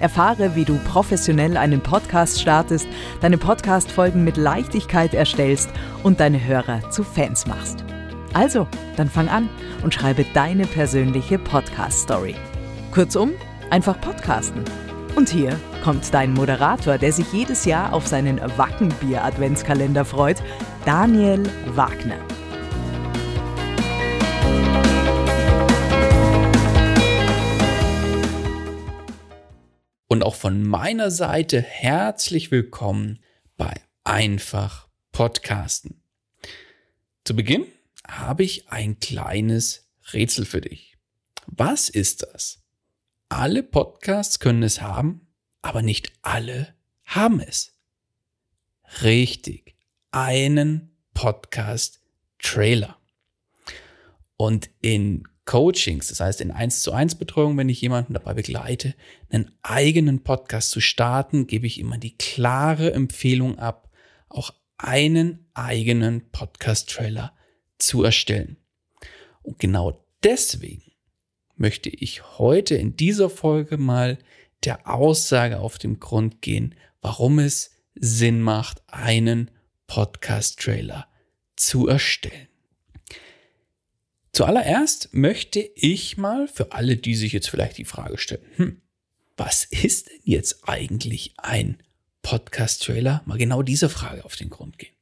Erfahre, wie du professionell einen Podcast startest, deine Podcast-Folgen mit Leichtigkeit erstellst und deine Hörer zu Fans machst. Also, dann fang an und schreibe deine persönliche Podcast-Story. Kurzum, einfach podcasten. Und hier kommt dein Moderator, der sich jedes Jahr auf seinen Wackenbier-Adventskalender freut, Daniel Wagner. Auch von meiner Seite herzlich willkommen bei Einfach Podcasten. Zu Beginn habe ich ein kleines Rätsel für dich. Was ist das? Alle Podcasts können es haben, aber nicht alle haben es. Richtig, einen Podcast-Trailer. Und in Coachings, das heißt in 1 zu 1 Betreuung, wenn ich jemanden dabei begleite, einen eigenen Podcast zu starten, gebe ich immer die klare Empfehlung ab, auch einen eigenen Podcast-Trailer zu erstellen. Und genau deswegen möchte ich heute in dieser Folge mal der Aussage auf den Grund gehen, warum es Sinn macht, einen Podcast-Trailer zu erstellen. Zuallererst möchte ich mal für alle, die sich jetzt vielleicht die Frage stellen, hm, was ist denn jetzt eigentlich ein Podcast-Trailer? Mal genau dieser Frage auf den Grund gehen.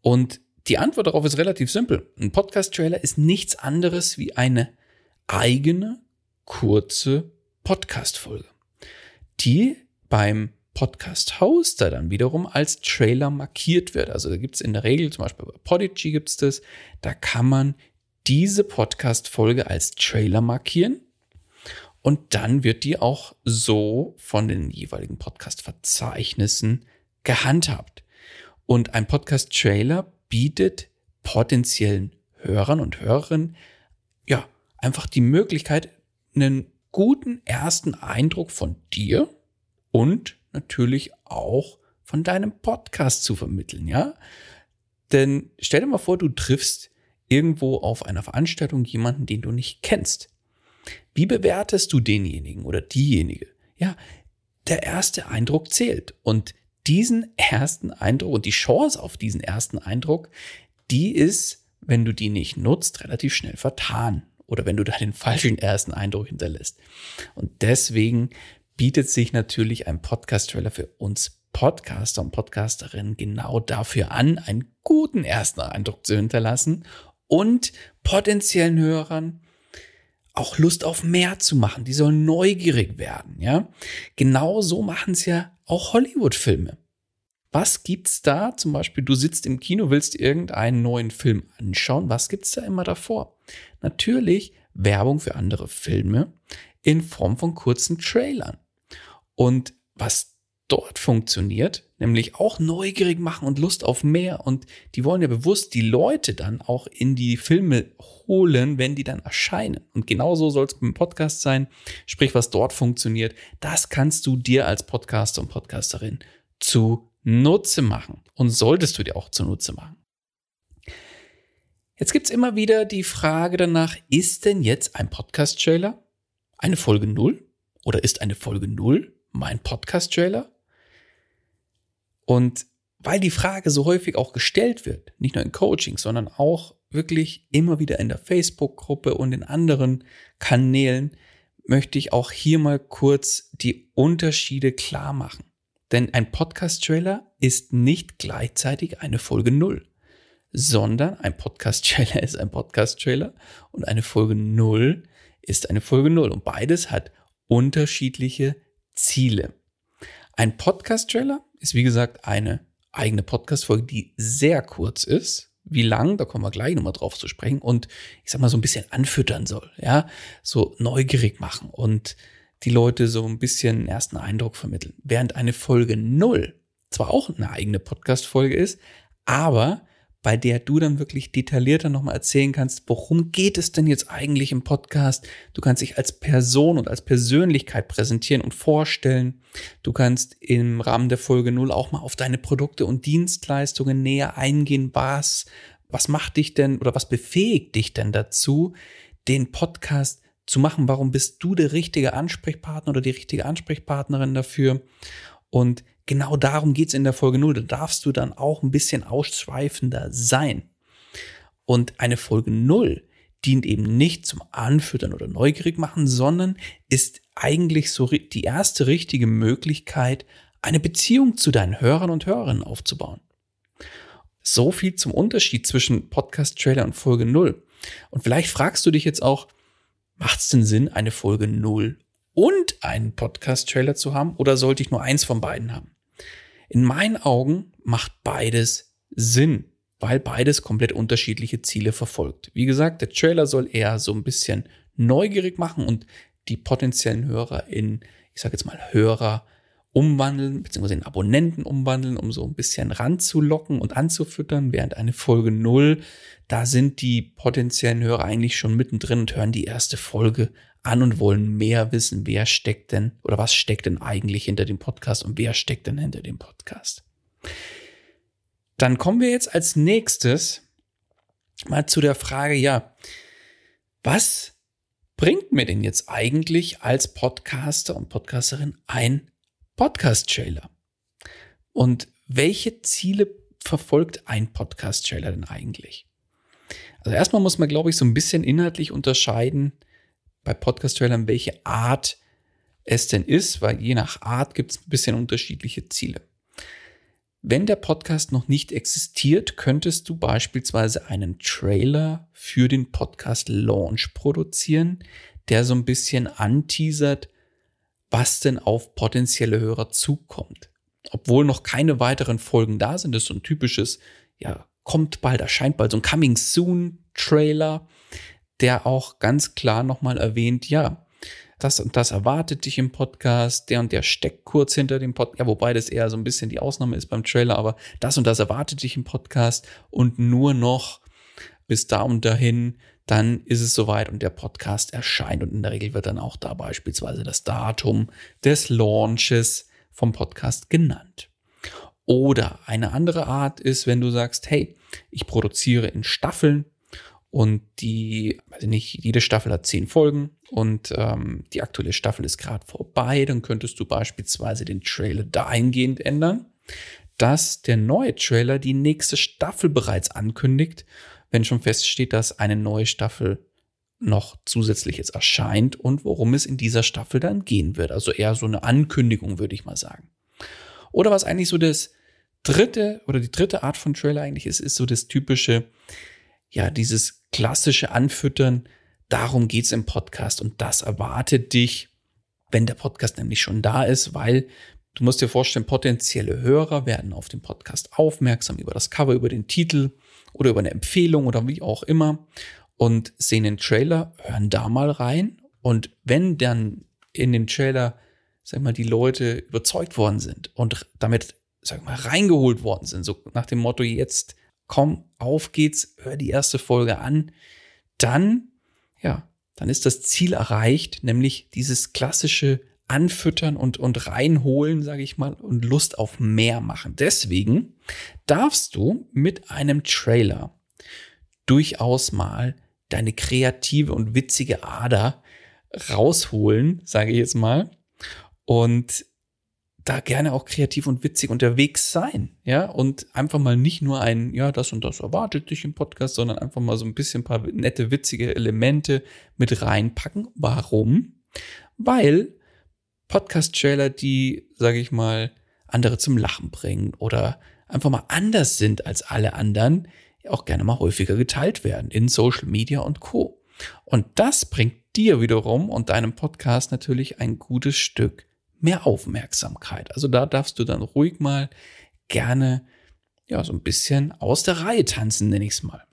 Und die Antwort darauf ist relativ simpel. Ein Podcast-Trailer ist nichts anderes wie eine eigene, kurze Podcast-Folge, die beim Podcast-Hoster dann wiederum als Trailer markiert wird. Also da gibt es in der Regel, zum Beispiel bei Podigy gibt es das, da kann man diese Podcast-Folge als Trailer markieren und dann wird die auch so von den jeweiligen Podcast-Verzeichnissen gehandhabt. Und ein Podcast-Trailer bietet potenziellen Hörern und Hörerinnen ja einfach die Möglichkeit, einen guten ersten Eindruck von dir und natürlich auch von deinem Podcast zu vermitteln, ja? Denn stell dir mal vor, du triffst irgendwo auf einer Veranstaltung jemanden, den du nicht kennst. Wie bewertest du denjenigen oder diejenige? Ja, der erste Eindruck zählt. Und diesen ersten Eindruck und die Chance auf diesen ersten Eindruck, die ist, wenn du die nicht nutzt, relativ schnell vertan. Oder wenn du da den falschen ersten Eindruck hinterlässt. Und deswegen bietet sich natürlich ein Podcast-Trailer für uns Podcaster und Podcasterinnen genau dafür an, einen guten ersten Eindruck zu hinterlassen und potenziellen Hörern auch Lust auf mehr zu machen. Die sollen neugierig werden, ja. Genau so machen es ja auch Hollywood-Filme. Was gibt's da? Zum Beispiel, du sitzt im Kino, willst irgendeinen neuen Film anschauen. Was gibt's da immer davor? Natürlich Werbung für andere Filme in Form von kurzen Trailern. Und was dort funktioniert, nämlich auch neugierig machen und Lust auf mehr. Und die wollen ja bewusst die Leute dann auch in die Filme holen, wenn die dann erscheinen. Und genauso soll es beim Podcast sein. Sprich, was dort funktioniert, das kannst du dir als Podcaster und Podcasterin zu Nutze machen. Und solltest du dir auch zunutze machen. Jetzt gibt's immer wieder die Frage danach, ist denn jetzt ein Podcast-Trailer eine Folge 0? Oder ist eine Folge 0 mein Podcast-Trailer? Und weil die Frage so häufig auch gestellt wird, nicht nur in Coaching, sondern auch wirklich immer wieder in der Facebook-Gruppe und in anderen Kanälen, möchte ich auch hier mal kurz die Unterschiede klar machen. Denn ein Podcast-Trailer ist nicht gleichzeitig eine Folge 0, sondern ein Podcast-Trailer ist ein Podcast-Trailer und eine Folge 0 ist eine Folge 0. Und beides hat unterschiedliche Ziele. Ein Podcast-Trailer ist wie gesagt eine eigene Podcast-Folge, die sehr kurz ist. Wie lang, da kommen wir gleich nochmal drauf zu sprechen und ich sag mal so ein bisschen anfüttern soll, ja, so neugierig machen und die Leute so ein bisschen ersten Eindruck vermitteln. Während eine Folge null zwar auch eine eigene Podcast-Folge ist, aber bei der du dann wirklich detaillierter nochmal erzählen kannst, worum geht es denn jetzt eigentlich im Podcast? Du kannst dich als Person und als Persönlichkeit präsentieren und vorstellen. Du kannst im Rahmen der Folge 0 auch mal auf deine Produkte und Dienstleistungen näher eingehen. Was, was macht dich denn oder was befähigt dich denn dazu, den Podcast zu machen? Warum bist du der richtige Ansprechpartner oder die richtige Ansprechpartnerin dafür? Und genau darum geht's in der Folge 0. Da darfst du dann auch ein bisschen ausschweifender sein. Und eine Folge 0 dient eben nicht zum Anfüttern oder neugierig machen, sondern ist eigentlich so die erste richtige Möglichkeit, eine Beziehung zu deinen Hörern und Hörerinnen aufzubauen. So viel zum Unterschied zwischen Podcast-Trailer und Folge 0. Und vielleicht fragst du dich jetzt auch, macht es denn Sinn, eine Folge 0 und einen Podcast-Trailer zu haben oder sollte ich nur eins von beiden haben? In meinen Augen macht beides Sinn, weil beides komplett unterschiedliche Ziele verfolgt. Wie gesagt, der Trailer soll eher so ein bisschen neugierig machen und die potenziellen Hörer in, ich sage jetzt mal, Hörer umwandeln, beziehungsweise in Abonnenten umwandeln, um so ein bisschen ranzulocken und anzufüttern, während eine Folge null, da sind die potenziellen Hörer eigentlich schon mittendrin und hören die erste Folge an und wollen mehr wissen, wer steckt denn oder was steckt denn eigentlich hinter dem Podcast und wer steckt denn hinter dem Podcast. Dann kommen wir jetzt als nächstes mal zu der Frage, ja, was bringt mir denn jetzt eigentlich als Podcaster und Podcasterin ein Podcast-Trailer? Und welche Ziele verfolgt ein Podcast-Trailer denn eigentlich? Also erstmal muss man, glaube ich, so ein bisschen inhaltlich unterscheiden, bei Podcast-Trailern, welche Art es denn ist, weil je nach Art gibt es ein bisschen unterschiedliche Ziele. Wenn der Podcast noch nicht existiert, könntest du beispielsweise einen Trailer für den Podcast Launch produzieren, der so ein bisschen anteasert, was denn auf potenzielle Hörer zukommt. Obwohl noch keine weiteren Folgen da sind, das ist so ein typisches, ja, kommt bald, erscheint bald so ein Coming Soon Trailer, der auch ganz klar nochmal erwähnt, ja, das und das erwartet dich im Podcast, der und der steckt kurz hinter dem Podcast, ja, wobei das eher so ein bisschen die Ausnahme ist beim Trailer, aber das und das erwartet dich im Podcast und nur noch bis da und dahin, dann ist es soweit und der Podcast erscheint und in der Regel wird dann auch da beispielsweise das Datum des Launches vom Podcast genannt. Oder eine andere Art ist, wenn du sagst, hey, ich produziere in Staffeln und die, ich nicht, jede Staffel hat zehn Folgen und ähm, die aktuelle Staffel ist gerade vorbei. Dann könntest du beispielsweise den Trailer dahingehend ändern, dass der neue Trailer die nächste Staffel bereits ankündigt, wenn schon feststeht, dass eine neue Staffel noch zusätzlich jetzt erscheint und worum es in dieser Staffel dann gehen wird. Also eher so eine Ankündigung, würde ich mal sagen. Oder was eigentlich so das dritte oder die dritte Art von Trailer eigentlich ist, ist so das typische, ja, dieses klassische Anfüttern, darum geht's im Podcast. Und das erwartet dich, wenn der Podcast nämlich schon da ist, weil du musst dir vorstellen, potenzielle Hörer werden auf den Podcast aufmerksam über das Cover, über den Titel oder über eine Empfehlung oder wie auch immer und sehen den Trailer, hören da mal rein. Und wenn dann in dem Trailer, sag mal, die Leute überzeugt worden sind und damit, sag mal, reingeholt worden sind, so nach dem Motto, jetzt komm, auf geht's, hör die erste Folge an, dann, ja, dann ist das Ziel erreicht, nämlich dieses klassische Anfüttern und, und reinholen, sage ich mal, und Lust auf mehr machen. Deswegen darfst du mit einem Trailer durchaus mal deine kreative und witzige Ader rausholen, sage ich jetzt mal. Und da gerne auch kreativ und witzig unterwegs sein, ja, und einfach mal nicht nur ein, ja, das und das erwartet dich im Podcast, sondern einfach mal so ein bisschen ein paar nette, witzige Elemente mit reinpacken. Warum? Weil Podcast-Trailer, die, sage ich mal, andere zum Lachen bringen oder einfach mal anders sind als alle anderen, auch gerne mal häufiger geteilt werden in Social Media und Co. Und das bringt dir wiederum und deinem Podcast natürlich ein gutes Stück mehr Aufmerksamkeit. Also da darfst du dann ruhig mal gerne ja so ein bisschen aus der Reihe tanzen, nenne ich es mal.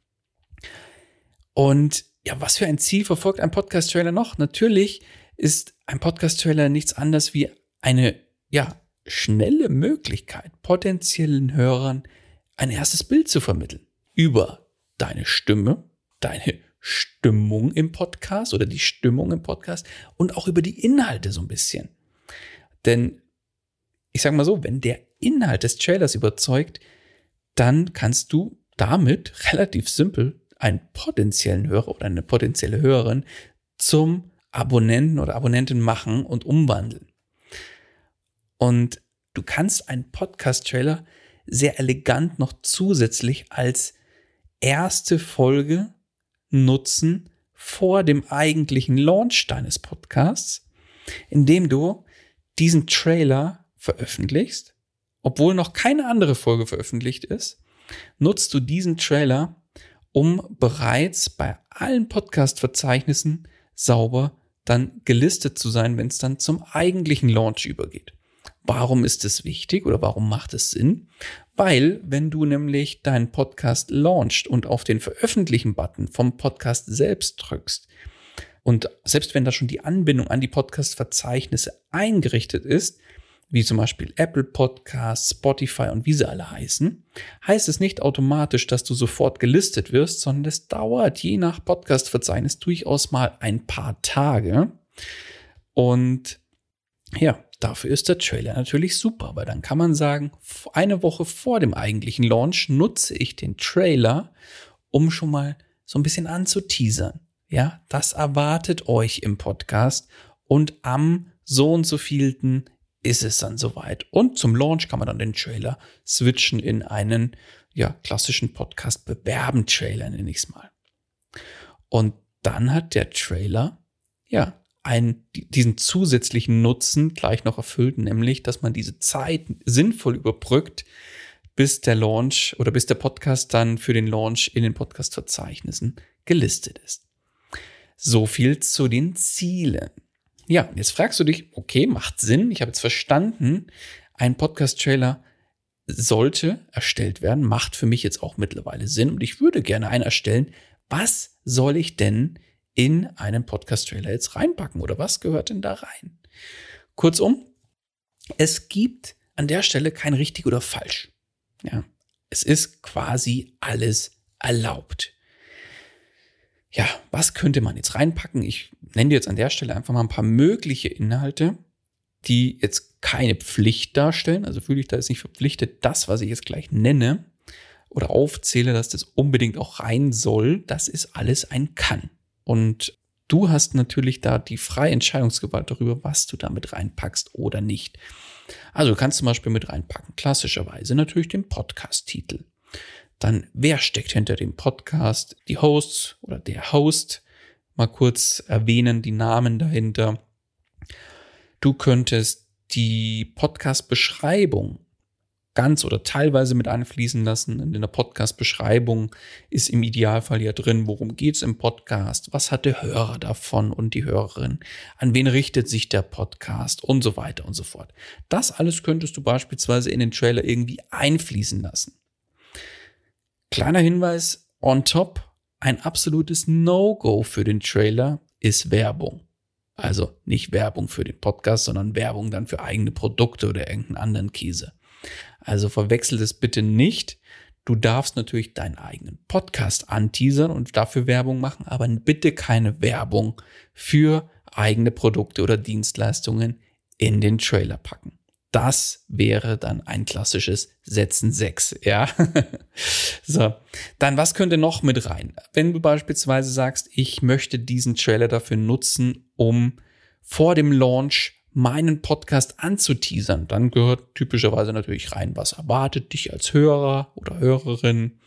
Und ja, was für ein Ziel verfolgt ein Podcast-Trailer noch? Natürlich ist ein Podcast-Trailer nichts anderes wie eine ja schnelle Möglichkeit, potenziellen Hörern ein erstes Bild zu vermitteln über deine Stimme, deine Stimmung im Podcast oder die Stimmung im Podcast und auch über die Inhalte so ein bisschen. Denn ich sage mal so, wenn der Inhalt des Trailers überzeugt, dann kannst du damit relativ simpel einen potenziellen Hörer oder eine potenzielle Hörerin zum Abonnenten oder Abonnentin machen und umwandeln. Und du kannst einen Podcast-Trailer sehr elegant noch zusätzlich als erste Folge nutzen vor dem eigentlichen Launch deines Podcasts, indem du diesen Trailer veröffentlichst, obwohl noch keine andere Folge veröffentlicht ist, nutzt du diesen Trailer, um bereits bei allen Podcast-Verzeichnissen sauber dann gelistet zu sein, wenn es dann zum eigentlichen Launch übergeht. Warum ist es wichtig oder warum macht es Sinn? Weil, wenn du nämlich deinen Podcast launchst und auf den Veröffentlichen-Button vom Podcast selbst drückst, und selbst wenn da schon die Anbindung an die Podcast-Verzeichnisse eingerichtet ist, wie zum Beispiel Apple Podcasts, Spotify und wie sie alle heißen, heißt es nicht automatisch, dass du sofort gelistet wirst, sondern es dauert je nach Podcast-Verzeichnis durchaus mal ein paar Tage. Und ja, dafür ist der Trailer natürlich super, weil dann kann man sagen, eine Woche vor dem eigentlichen Launch nutze ich den Trailer, um schon mal so ein bisschen anzuteasern. Ja, das erwartet euch im Podcast und am so und so vielten ist es dann soweit. Und zum Launch kann man dann den Trailer switchen in einen ja, klassischen Podcast bewerben Trailer, nenne ich es mal. Und dann hat der Trailer ja einen, diesen zusätzlichen Nutzen gleich noch erfüllt, nämlich, dass man diese Zeit sinnvoll überbrückt, bis der Launch oder bis der Podcast dann für den Launch in den Podcast-Verzeichnissen gelistet ist. So viel zu den Zielen. Ja, jetzt fragst du dich, okay, macht Sinn. Ich habe jetzt verstanden, ein Podcast-Trailer sollte erstellt werden, macht für mich jetzt auch mittlerweile Sinn und ich würde gerne einen erstellen. Was soll ich denn in einen Podcast-Trailer jetzt reinpacken oder was gehört denn da rein? Kurzum, es gibt an der Stelle kein richtig oder falsch. Ja, es ist quasi alles erlaubt ja, was könnte man jetzt reinpacken? Ich nenne dir jetzt an der Stelle einfach mal ein paar mögliche Inhalte, die jetzt keine Pflicht darstellen. Also fühle ich da jetzt nicht verpflichtet, das, was ich jetzt gleich nenne oder aufzähle, dass das unbedingt auch rein soll. Das ist alles ein Kann. Und du hast natürlich da die freie Entscheidungsgewalt darüber, was du damit reinpackst oder nicht. Also du kannst zum Beispiel mit reinpacken, klassischerweise natürlich den Podcast-Titel. Dann, wer steckt hinter dem Podcast? Die Hosts oder der Host. Mal kurz erwähnen, die Namen dahinter. Du könntest die Podcast-Beschreibung ganz oder teilweise mit einfließen lassen. In der Podcast-Beschreibung ist im Idealfall ja drin, worum geht's im Podcast, was hat der Hörer davon und die Hörerin, an wen richtet sich der Podcast und so weiter und so fort. Das alles könntest du beispielsweise in den Trailer irgendwie einfließen lassen. Kleiner Hinweis on top, ein absolutes No-Go für den Trailer ist Werbung. Also nicht Werbung für den Podcast, sondern Werbung dann für eigene Produkte oder irgendeinen anderen Käse. Also verwechsel das bitte nicht. Du darfst natürlich deinen eigenen Podcast anteasern und dafür Werbung machen, aber bitte keine Werbung für eigene Produkte oder Dienstleistungen in den Trailer packen. Das wäre dann ein klassisches Setzen 6, ja. so. Dann, was könnte noch mit rein? Wenn du beispielsweise sagst, ich möchte diesen Trailer dafür nutzen, um vor dem Launch meinen Podcast anzuteasern, dann gehört typischerweise natürlich rein, was erwartet dich als Hörer oder Hörerin.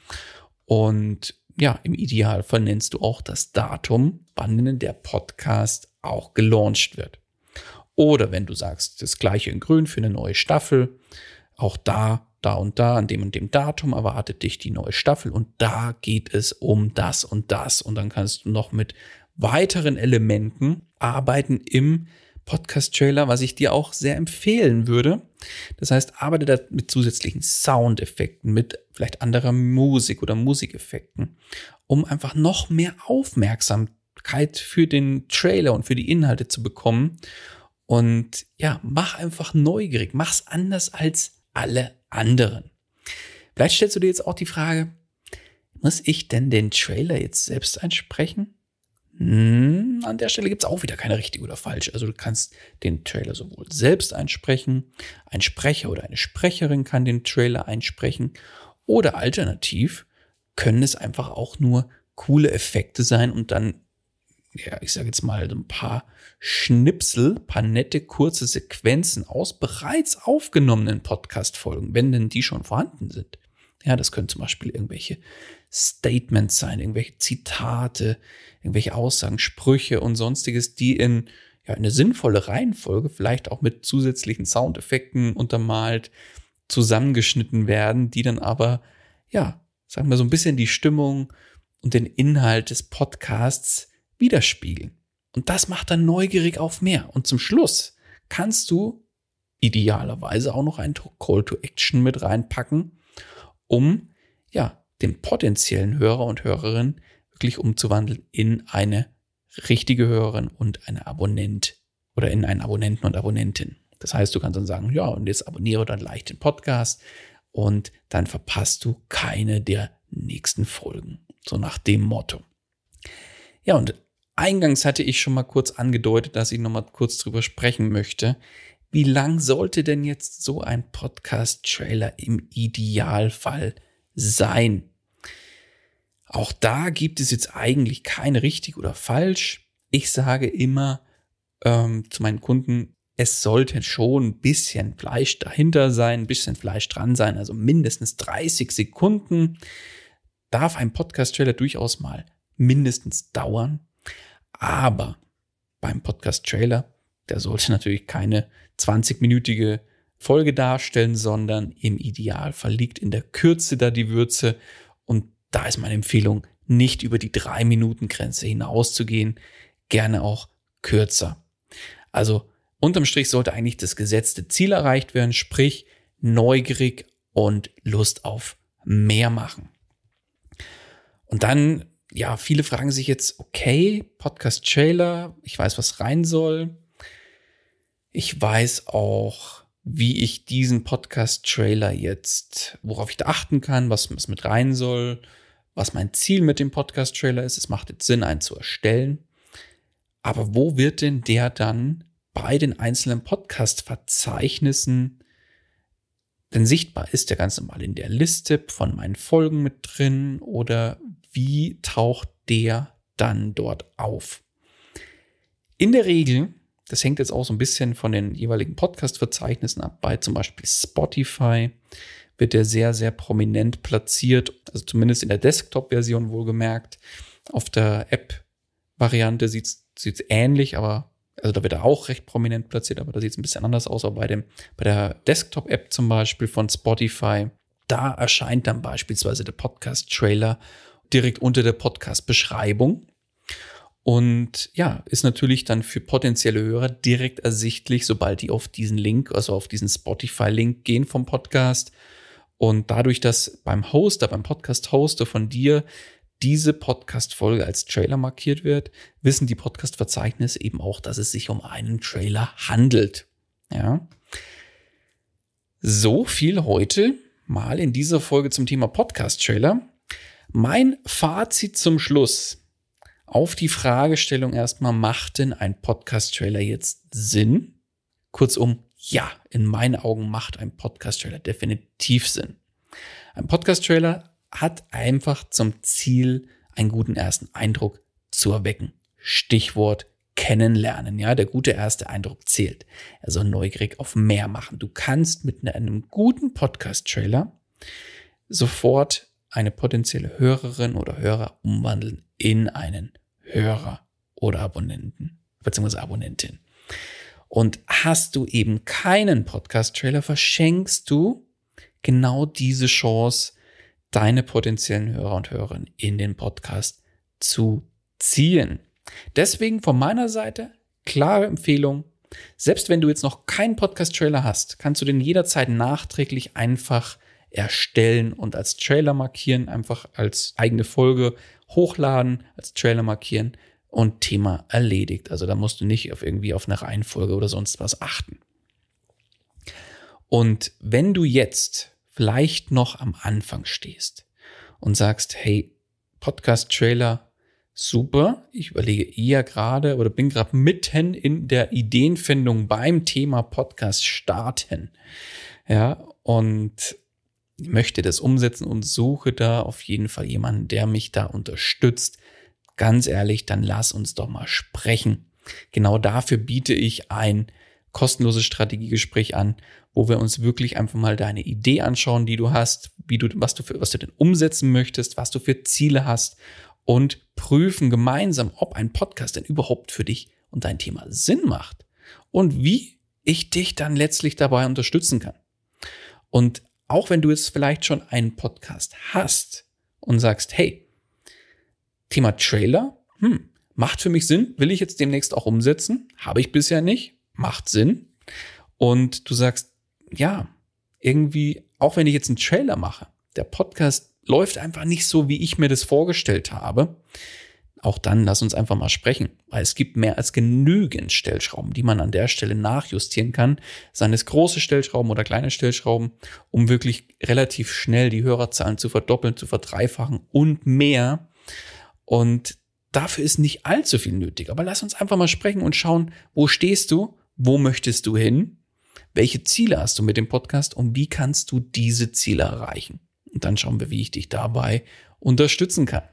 Und ja, im Idealfall nennst du auch das Datum, wann der Podcast auch gelauncht wird. Oder wenn du sagst, das gleiche in grün für eine neue Staffel, auch da, da und da, an dem und dem Datum erwartet dich die neue Staffel und da geht es um das und das. Und dann kannst du noch mit weiteren Elementen arbeiten im Podcast-Trailer, was ich dir auch sehr empfehlen würde. Das heißt, arbeite da mit zusätzlichen Soundeffekten, mit vielleicht anderer Musik oder Musikeffekten, um einfach noch mehr Aufmerksamkeit für den Trailer und für die Inhalte zu bekommen und ja, mach einfach neugierig, mach's anders als alle anderen. Vielleicht stellst du dir jetzt auch die Frage, muss ich denn den Trailer jetzt selbst einsprechen? Hm, an der Stelle gibt's auch wieder keine richtig oder falsch. Also du kannst den Trailer sowohl selbst einsprechen, ein Sprecher oder eine Sprecherin kann den Trailer einsprechen oder alternativ können es einfach auch nur coole Effekte sein und dann ja, ich sage jetzt mal, ein paar Schnipsel, paar nette kurze Sequenzen aus bereits aufgenommenen Podcast-Folgen, wenn denn die schon vorhanden sind. Ja, das können zum Beispiel irgendwelche Statements sein, irgendwelche Zitate, irgendwelche Aussagen, Sprüche und sonstiges, die in ja, eine sinnvolle Reihenfolge, vielleicht auch mit zusätzlichen Soundeffekten untermalt, zusammengeschnitten werden, die dann aber, ja, sagen wir so ein bisschen die Stimmung und den Inhalt des Podcasts widerspiegeln. Und das macht dann neugierig auf mehr. Und zum Schluss kannst du idealerweise auch noch ein Call to Action mit reinpacken, um ja den potenziellen Hörer und Hörerin wirklich umzuwandeln in eine richtige Hörerin und eine Abonnent oder in einen Abonnenten und Abonnentin. Das heißt, du kannst dann sagen, ja, und jetzt abonniere dann leicht den Podcast und dann verpasst du keine der nächsten Folgen. So nach dem Motto. Ja, und Eingangs hatte ich schon mal kurz angedeutet, dass ich noch mal kurz drüber sprechen möchte. Wie lang sollte denn jetzt so ein Podcast-Trailer im Idealfall sein? Auch da gibt es jetzt eigentlich keine richtig oder falsch. Ich sage immer ähm, zu meinen Kunden, es sollte schon ein bisschen Fleisch dahinter sein, ein bisschen Fleisch dran sein, also mindestens 30 Sekunden darf ein Podcast-Trailer durchaus mal mindestens dauern. Aber beim Podcast-Trailer, der sollte natürlich keine 20-minütige Folge darstellen, sondern im Idealfall liegt in der Kürze da die Würze. Und da ist meine Empfehlung, nicht über die drei Minuten Grenze hinauszugehen, gerne auch kürzer. Also unterm Strich sollte eigentlich das gesetzte Ziel erreicht werden, sprich neugierig und Lust auf mehr machen. Und dann ja, viele fragen sich jetzt, okay, Podcast-Trailer, ich weiß, was rein soll. Ich weiß auch, wie ich diesen Podcast-Trailer jetzt, worauf ich da achten kann, was, was mit rein soll, was mein Ziel mit dem Podcast-Trailer ist. Es macht jetzt Sinn, einen zu erstellen. Aber wo wird denn der dann bei den einzelnen Podcast-Verzeichnissen denn sichtbar? Ist der ganz normal in der Liste von meinen Folgen mit drin oder wie taucht der dann dort auf? In der Regel, das hängt jetzt auch so ein bisschen von den jeweiligen Podcast-Verzeichnissen ab, bei zum Beispiel Spotify wird der sehr, sehr prominent platziert, also zumindest in der Desktop-Version wohlgemerkt. Auf der App-Variante sieht es ähnlich, aber also da wird er auch recht prominent platziert, aber da sieht es ein bisschen anders aus. Aber bei, dem, bei der Desktop-App zum Beispiel von Spotify, da erscheint dann beispielsweise der Podcast-Trailer direkt unter der Podcast-Beschreibung. Und ja, ist natürlich dann für potenzielle Hörer direkt ersichtlich, sobald die auf diesen Link, also auf diesen Spotify-Link gehen vom Podcast. Und dadurch, dass beim Hoster, beim Podcast-Hoster von dir diese Podcast-Folge als Trailer markiert wird, wissen die Podcast-Verzeichnisse eben auch, dass es sich um einen Trailer handelt. Ja. So viel heute mal in dieser Folge zum Thema Podcast-Trailer. Mein Fazit zum Schluss auf die Fragestellung erstmal, macht denn ein Podcast-Trailer jetzt Sinn? Kurzum, ja, in meinen Augen macht ein Podcast-Trailer definitiv Sinn. Ein Podcast-Trailer hat einfach zum Ziel, einen guten ersten Eindruck zu erwecken. Stichwort kennenlernen. Ja, der gute erste Eindruck zählt. Er soll neugierig auf mehr machen. Du kannst mit einem guten Podcast-Trailer sofort eine potenzielle Hörerin oder Hörer umwandeln in einen Hörer oder Abonnenten bzw. Abonnentin. Und hast du eben keinen Podcast-Trailer, verschenkst du genau diese Chance, deine potenziellen Hörer und Hörerinnen in den Podcast zu ziehen. Deswegen von meiner Seite klare Empfehlung. Selbst wenn du jetzt noch keinen Podcast-Trailer hast, kannst du den jederzeit nachträglich einfach erstellen und als Trailer markieren, einfach als eigene Folge hochladen, als Trailer markieren und Thema erledigt. Also da musst du nicht auf irgendwie auf eine Reihenfolge oder sonst was achten. Und wenn du jetzt vielleicht noch am Anfang stehst und sagst, hey, Podcast-Trailer super. Ich überlege eher gerade oder bin gerade mitten in der Ideenfindung beim Thema Podcast starten. Ja, und möchte das umsetzen und suche da auf jeden Fall jemanden, der mich da unterstützt. Ganz ehrlich, dann lass uns doch mal sprechen. Genau dafür biete ich ein kostenloses Strategiegespräch an, wo wir uns wirklich einfach mal deine Idee anschauen, die du hast, wie du, was du für, was du denn umsetzen möchtest, was du für Ziele hast und prüfen gemeinsam, ob ein Podcast denn überhaupt für dich und dein Thema Sinn macht und wie ich dich dann letztlich dabei unterstützen kann. Und auch wenn du jetzt vielleicht schon einen Podcast hast und sagst, hey, Thema Trailer, hm, macht für mich Sinn, will ich jetzt demnächst auch umsetzen, habe ich bisher nicht, macht Sinn. Und du sagst, ja, irgendwie, auch wenn ich jetzt einen Trailer mache, der Podcast läuft einfach nicht so, wie ich mir das vorgestellt habe, auch dann lass uns einfach mal sprechen, weil es gibt mehr als genügend Stellschrauben, die man an der Stelle nachjustieren kann, seien es große Stellschrauben oder kleine Stellschrauben, um wirklich relativ schnell die Hörerzahlen zu verdoppeln, zu verdreifachen und mehr. Und dafür ist nicht allzu viel nötig. Aber lass uns einfach mal sprechen und schauen, wo stehst du, wo möchtest du hin, welche Ziele hast du mit dem Podcast und wie kannst du diese Ziele erreichen. Und dann schauen wir, wie ich dich dabei unterstützen kann.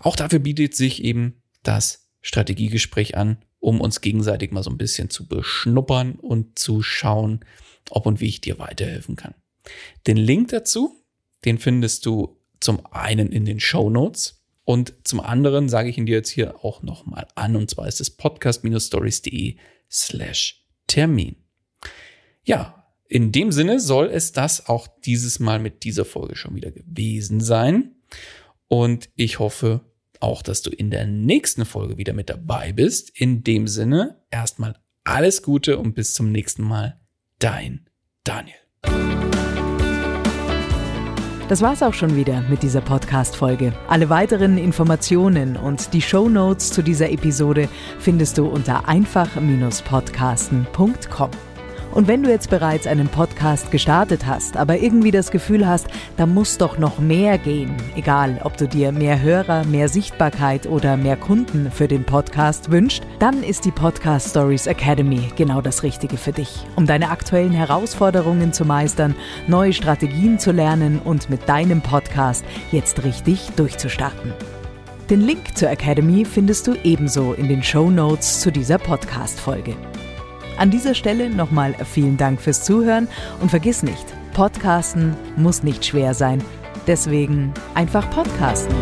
Auch dafür bietet sich eben das Strategiegespräch an, um uns gegenseitig mal so ein bisschen zu beschnuppern und zu schauen, ob und wie ich dir weiterhelfen kann. Den Link dazu, den findest du zum einen in den Show Notes und zum anderen sage ich ihn dir jetzt hier auch nochmal an und zwar ist es podcast-stories.de slash Termin. Ja, in dem Sinne soll es das auch dieses Mal mit dieser Folge schon wieder gewesen sein. Und ich hoffe auch, dass du in der nächsten Folge wieder mit dabei bist. In dem Sinne, erstmal alles Gute und bis zum nächsten Mal. Dein Daniel. Das war's auch schon wieder mit dieser Podcast-Folge. Alle weiteren Informationen und die Show Notes zu dieser Episode findest du unter einfach-podcasten.com. Und wenn du jetzt bereits einen Podcast gestartet hast, aber irgendwie das Gefühl hast, da muss doch noch mehr gehen, egal ob du dir mehr Hörer, mehr Sichtbarkeit oder mehr Kunden für den Podcast wünscht, dann ist die Podcast Stories Academy genau das Richtige für dich, um deine aktuellen Herausforderungen zu meistern, neue Strategien zu lernen und mit deinem Podcast jetzt richtig durchzustarten. Den Link zur Academy findest du ebenso in den Show Notes zu dieser Podcast-Folge. An dieser Stelle nochmal vielen Dank fürs Zuhören und vergiss nicht, Podcasten muss nicht schwer sein. Deswegen einfach Podcasten.